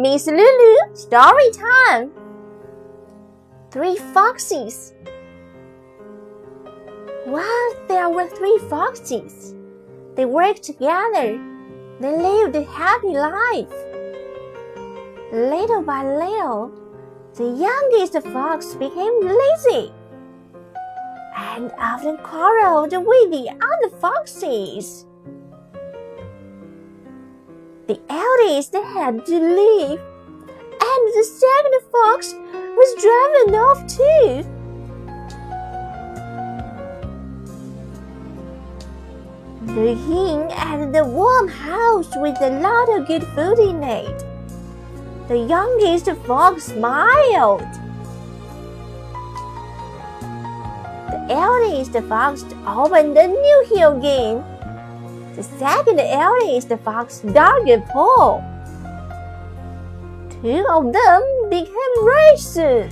Miss Lulu, story time. Three foxes. Once there were three foxes. They worked together. They lived a happy life. Little by little, the youngest fox became lazy and often quarreled with the other foxes. The eldest had to leave, and the second fox was driven off too. The king had the warm house with a lot of good food in it. The youngest fox smiled. The eldest fox opened a new hill game. The second alien is the fox dug a pole. Two of them became rich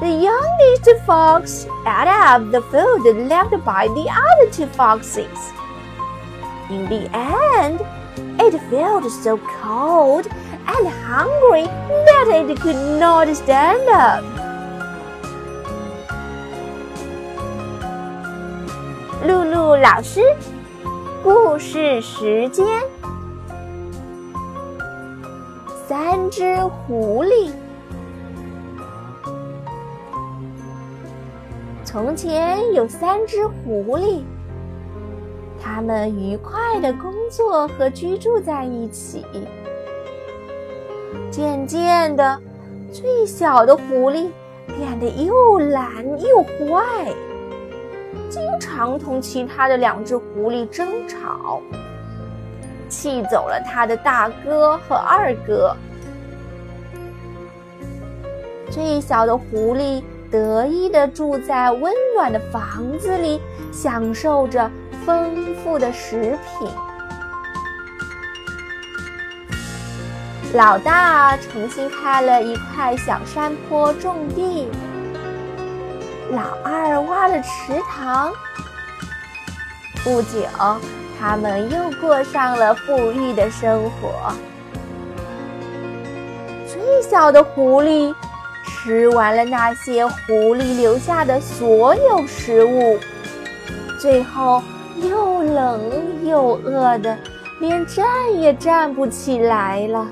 the youngest fox ate up the food left by the other two foxes. In the end, it felt so cold and hungry that it could not stand up. 老师，故事时间：三只狐狸。从前有三只狐狸，它们愉快的工作和居住在一起。渐渐的，最小的狐狸变得又懒又坏，经常同其他的两只狐狸争吵，气走了他的大哥和二哥。最小的狐狸。得意地住在温暖的房子里，享受着丰富的食品。老大重新开了一块小山坡种地，老二挖了池塘。不久，他们又过上了富裕的生活。最小的狐狸。吃完了那些狐狸留下的所有食物，最后又冷又饿的，连站也站不起来了。